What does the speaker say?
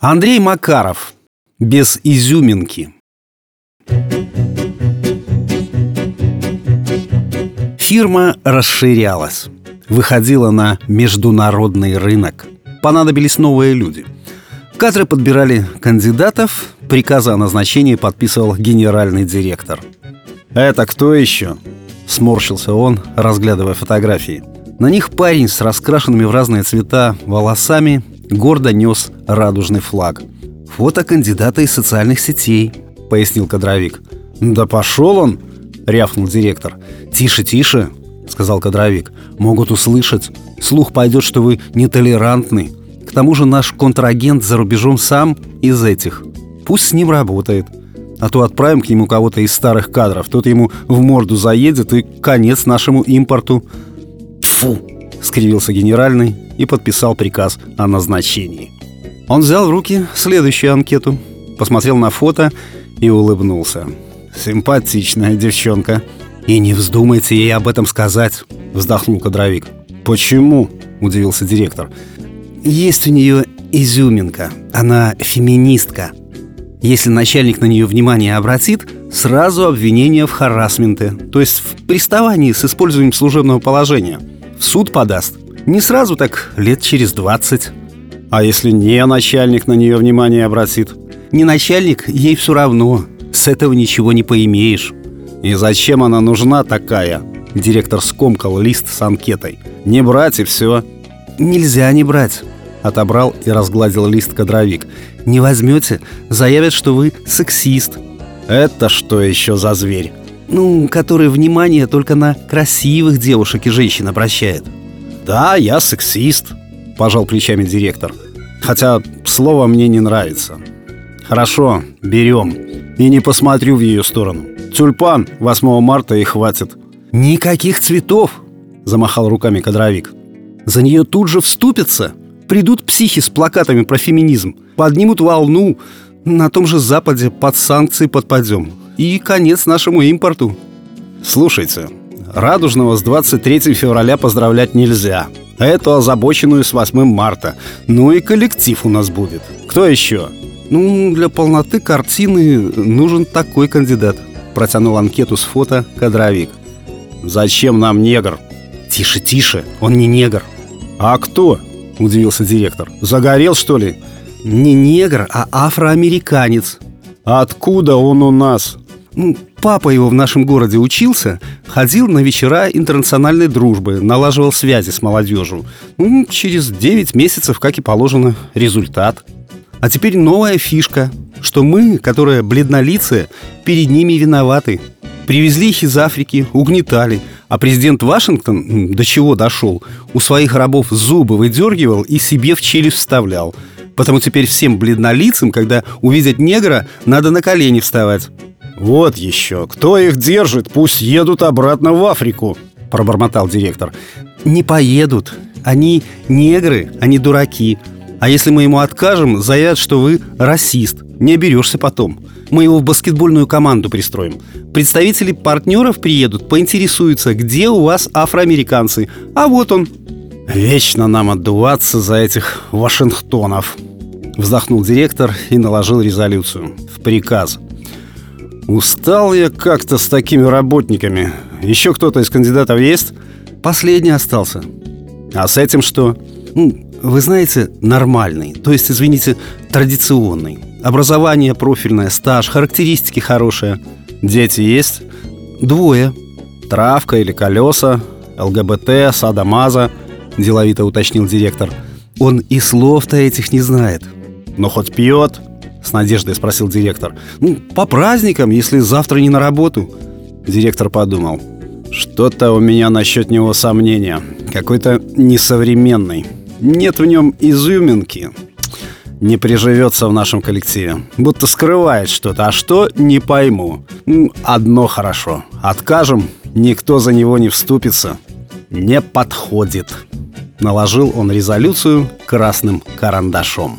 Андрей Макаров. Без изюминки. Фирма расширялась. Выходила на международный рынок. Понадобились новые люди. Кадры подбирали кандидатов, приказы о назначении подписывал генеральный директор. «Это кто еще?» – сморщился он, разглядывая фотографии. На них парень с раскрашенными в разные цвета волосами гордо нес радужный флаг. «Фото кандидата из социальных сетей», — пояснил кадровик. «Да пошел он!» — рявкнул директор. «Тише, тише!» — сказал кадровик. «Могут услышать. Слух пойдет, что вы нетолерантны. К тому же наш контрагент за рубежом сам из этих. Пусть с ним работает. А то отправим к нему кого-то из старых кадров. Тот ему в морду заедет и конец нашему импорту». «Тьфу!» — скривился генеральный и подписал приказ о назначении. Он взял в руки следующую анкету, посмотрел на фото и улыбнулся. «Симпатичная девчонка». «И не вздумайте ей об этом сказать», — вздохнул кадровик. «Почему?» — удивился директор. «Есть у нее изюминка. Она феминистка. Если начальник на нее внимание обратит, сразу обвинение в харасменте, то есть в приставании с использованием служебного положения. В суд подаст. Не сразу, так лет через двадцать. А если не начальник на нее внимание обратит? Не начальник, ей все равно. С этого ничего не поимеешь. И зачем она нужна такая? Директор скомкал лист с анкетой. Не брать и все. Нельзя не брать. Отобрал и разгладил лист кадровик. Не возьмете, заявят, что вы сексист. Это что еще за зверь? Ну, который внимание только на красивых девушек и женщин обращает. «Да, я сексист», – пожал плечами директор. «Хотя слово мне не нравится». «Хорошо, берем. И не посмотрю в ее сторону. Тюльпан 8 марта и хватит». «Никаких цветов!» – замахал руками кадровик. «За нее тут же вступятся. Придут психи с плакатами про феминизм, поднимут волну. На том же Западе под санкции подпадем. И конец нашему импорту». «Слушайте, Радужного с 23 февраля поздравлять нельзя. Эту озабоченную с 8 марта. Ну и коллектив у нас будет. Кто еще? Ну, для полноты картины нужен такой кандидат. Протянул анкету с фото кадровик. Зачем нам негр? Тише, тише, он не негр. А кто? Удивился директор. Загорел, что ли? Не негр, а афроамериканец. Откуда он у нас? Ну, папа его в нашем городе учился, ходил на вечера интернациональной дружбы, налаживал связи с молодежью. Ну, через 9 месяцев, как и положено, результат. А теперь новая фишка, что мы, которые бледнолицые, перед ними виноваты. Привезли их из Африки, угнетали, а президент Вашингтон до чего дошел? У своих рабов зубы выдергивал и себе в челюсть вставлял. Потому теперь всем бледнолицам, когда увидят негра, надо на колени вставать. «Вот еще! Кто их держит? Пусть едут обратно в Африку!» – пробормотал директор. «Не поедут. Они негры, они дураки. А если мы ему откажем, заявят, что вы расист. Не оберешься потом. Мы его в баскетбольную команду пристроим. Представители партнеров приедут, поинтересуются, где у вас афроамериканцы. А вот он». «Вечно нам отдуваться за этих Вашингтонов», – вздохнул директор и наложил резолюцию в приказ – Устал я как-то с такими работниками. Еще кто-то из кандидатов есть? Последний остался. А с этим что? Ну, вы знаете, нормальный. То есть, извините, традиционный. Образование профильное, стаж, характеристики хорошие. Дети есть? Двое. Травка или колеса? ЛГБТ, садомаза? Деловито уточнил директор. Он и слов-то этих не знает. Но хоть пьет, с надеждой спросил директор. «Ну, по праздникам, если завтра не на работу». Директор подумал. «Что-то у меня насчет него сомнения. Какой-то несовременный. Нет в нем изюминки. Не приживется в нашем коллективе. Будто скрывает что-то. А что, не пойму. Одно хорошо. Откажем, никто за него не вступится. Не подходит». Наложил он резолюцию красным карандашом.